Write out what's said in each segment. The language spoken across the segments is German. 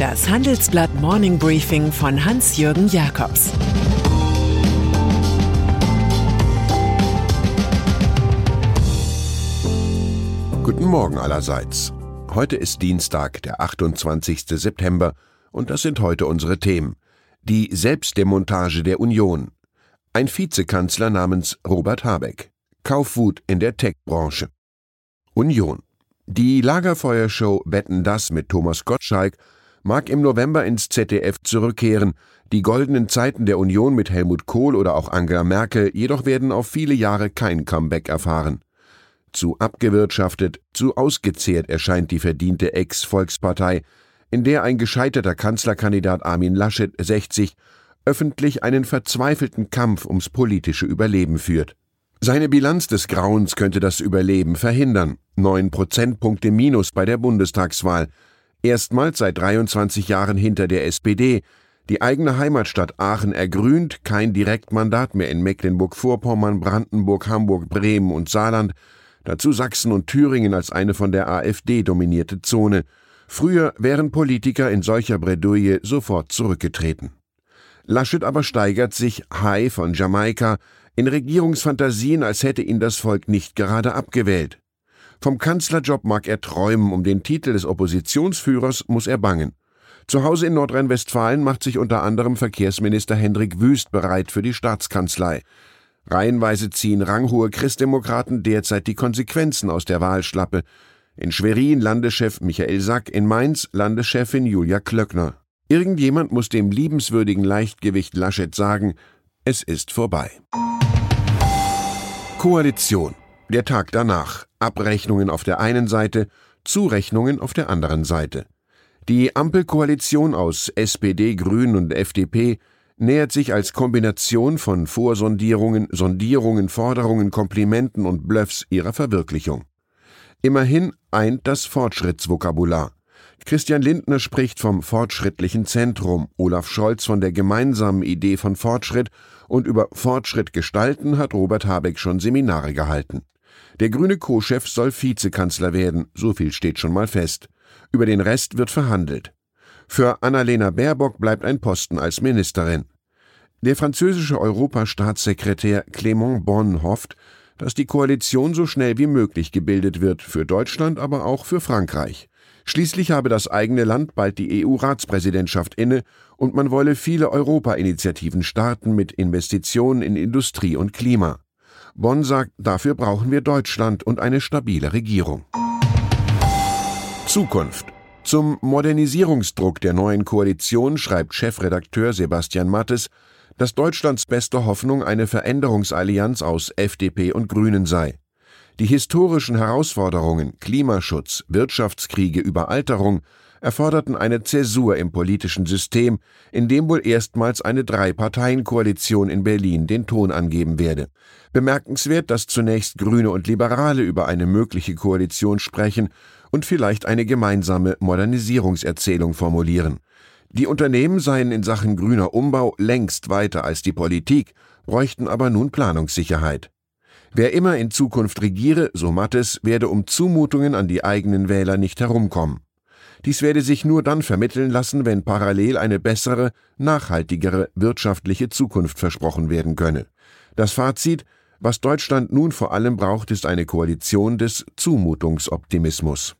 Das Handelsblatt Morning Briefing von Hans-Jürgen Jakobs Guten Morgen allerseits. Heute ist Dienstag, der 28. September, und das sind heute unsere Themen. Die Selbstdemontage der Union. Ein Vizekanzler namens Robert Habeck. Kaufwut in der Tech-Branche. Union. Die Lagerfeuershow Wetten das mit Thomas Gottschalk mag im November ins ZDF zurückkehren, die goldenen Zeiten der Union mit Helmut Kohl oder auch Angela Merkel jedoch werden auf viele Jahre kein Comeback erfahren. Zu abgewirtschaftet, zu ausgezehrt erscheint die verdiente Ex-Volkspartei, in der ein gescheiterter Kanzlerkandidat Armin Laschet 60 öffentlich einen verzweifelten Kampf ums politische Überleben führt. Seine Bilanz des Grauens könnte das Überleben verhindern. Neun Prozentpunkte Minus bei der Bundestagswahl. Erstmals seit 23 Jahren hinter der SPD. Die eigene Heimatstadt Aachen ergrünt, kein Direktmandat mehr in Mecklenburg-Vorpommern, Brandenburg, Hamburg, Bremen und Saarland. Dazu Sachsen und Thüringen als eine von der AfD dominierte Zone. Früher wären Politiker in solcher Bredouille sofort zurückgetreten. Laschet aber steigert sich, High von Jamaika, in Regierungsfantasien, als hätte ihn das Volk nicht gerade abgewählt. Vom Kanzlerjob mag er träumen, um den Titel des Oppositionsführers muss er bangen. Zu Hause in Nordrhein-Westfalen macht sich unter anderem Verkehrsminister Hendrik Wüst bereit für die Staatskanzlei. Reihenweise ziehen ranghohe Christdemokraten derzeit die Konsequenzen aus der Wahlschlappe. In Schwerin Landeschef Michael Sack, in Mainz Landeschefin Julia Klöckner. Irgendjemand muss dem liebenswürdigen Leichtgewicht Laschet sagen, es ist vorbei. Koalition. Der Tag danach. Abrechnungen auf der einen Seite, Zurechnungen auf der anderen Seite. Die Ampelkoalition aus SPD, Grünen und FDP nähert sich als Kombination von Vorsondierungen, Sondierungen, Forderungen, Komplimenten und Bluffs ihrer Verwirklichung. Immerhin eint das Fortschrittsvokabular. Christian Lindner spricht vom fortschrittlichen Zentrum, Olaf Scholz von der gemeinsamen Idee von Fortschritt und über Fortschritt gestalten hat Robert Habeck schon Seminare gehalten. Der grüne Co-Chef soll Vizekanzler werden, so viel steht schon mal fest. Über den Rest wird verhandelt. Für Annalena Baerbock bleibt ein Posten als Ministerin. Der französische Europastaatssekretär Clément Bonn hofft, dass die Koalition so schnell wie möglich gebildet wird, für Deutschland, aber auch für Frankreich. Schließlich habe das eigene Land bald die EU-Ratspräsidentschaft inne und man wolle viele Europa-Initiativen starten mit Investitionen in Industrie und Klima. Bonn sagt, dafür brauchen wir Deutschland und eine stabile Regierung. Zukunft. Zum Modernisierungsdruck der neuen Koalition schreibt Chefredakteur Sebastian Mattes, dass Deutschlands beste Hoffnung eine Veränderungsallianz aus FDP und Grünen sei. Die historischen Herausforderungen Klimaschutz, Wirtschaftskriege, Überalterung erforderten eine Zäsur im politischen System, in dem wohl erstmals eine Drei-Parteien-Koalition in Berlin den Ton angeben werde. Bemerkenswert, dass zunächst Grüne und Liberale über eine mögliche Koalition sprechen und vielleicht eine gemeinsame Modernisierungserzählung formulieren. Die Unternehmen seien in Sachen grüner Umbau längst weiter als die Politik, bräuchten aber nun Planungssicherheit. Wer immer in Zukunft regiere, so Mattes, werde um Zumutungen an die eigenen Wähler nicht herumkommen. Dies werde sich nur dann vermitteln lassen, wenn parallel eine bessere, nachhaltigere wirtschaftliche Zukunft versprochen werden könne. Das Fazit, was Deutschland nun vor allem braucht, ist eine Koalition des Zumutungsoptimismus.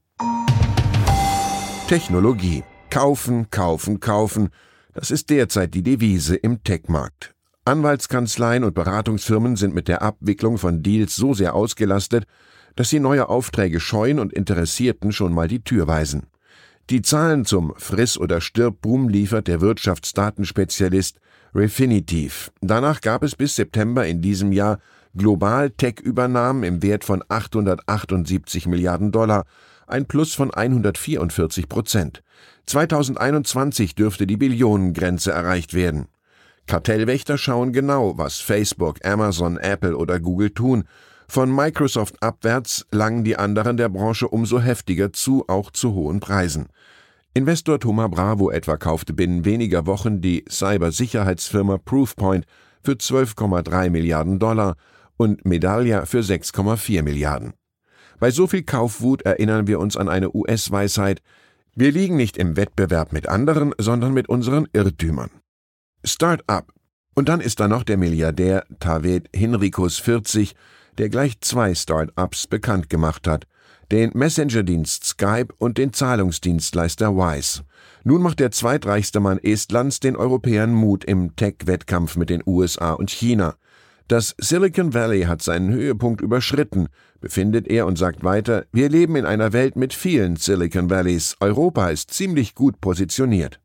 Technologie. Kaufen, kaufen, kaufen. Das ist derzeit die Devise im Tech-Markt. Anwaltskanzleien und Beratungsfirmen sind mit der Abwicklung von Deals so sehr ausgelastet, dass sie neue Aufträge scheuen und Interessierten schon mal die Tür weisen. Die Zahlen zum Friss- oder Stirb-Boom liefert der Wirtschaftsdatenspezialist Refinitiv. Danach gab es bis September in diesem Jahr global Tech-Übernahmen im Wert von 878 Milliarden Dollar, ein Plus von 144 Prozent. 2021 dürfte die Billionengrenze erreicht werden. Kartellwächter schauen genau, was Facebook, Amazon, Apple oder Google tun. Von Microsoft abwärts langen die anderen der Branche umso heftiger zu, auch zu hohen Preisen. Investor Thomas Bravo etwa kaufte binnen weniger Wochen die Cybersicherheitsfirma Proofpoint für 12,3 Milliarden Dollar und Medallia für 6,4 Milliarden. Bei so viel Kaufwut erinnern wir uns an eine US-Weisheit, Wir liegen nicht im Wettbewerb mit anderen, sondern mit unseren Irrtümern. Start-up. Und dann ist da noch der Milliardär Taved Hinrikus 40, der gleich zwei Start-ups bekannt gemacht hat, den Messenger-Dienst Skype und den Zahlungsdienstleister Wise. Nun macht der zweitreichste Mann Estlands den Europäern Mut im Tech-Wettkampf mit den USA und China. Das Silicon Valley hat seinen Höhepunkt überschritten, befindet er und sagt weiter, wir leben in einer Welt mit vielen Silicon Valleys, Europa ist ziemlich gut positioniert.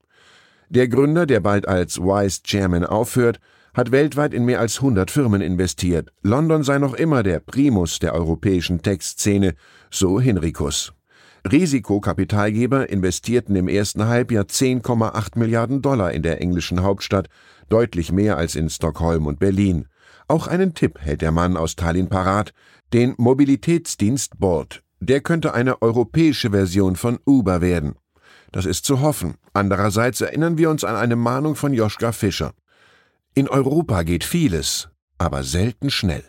Der Gründer, der bald als Wise Chairman aufhört, hat weltweit in mehr als 100 Firmen investiert. London sei noch immer der Primus der europäischen Tech-Szene, so Hinrikus. Risikokapitalgeber investierten im ersten Halbjahr 10,8 Milliarden Dollar in der englischen Hauptstadt, deutlich mehr als in Stockholm und Berlin. Auch einen Tipp hält der Mann aus Tallinn parat, den Mobilitätsdienst Bolt. Der könnte eine europäische Version von Uber werden. Das ist zu hoffen. Andererseits erinnern wir uns an eine Mahnung von Joschka Fischer. In Europa geht vieles, aber selten schnell.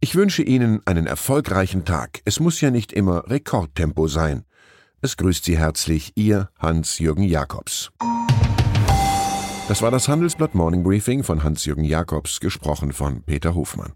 Ich wünsche Ihnen einen erfolgreichen Tag. Es muss ja nicht immer Rekordtempo sein. Es grüßt Sie herzlich Ihr Hans-Jürgen Jakobs. Das war das Handelsblatt Morning Briefing von Hans-Jürgen Jakobs, gesprochen von Peter Hofmann.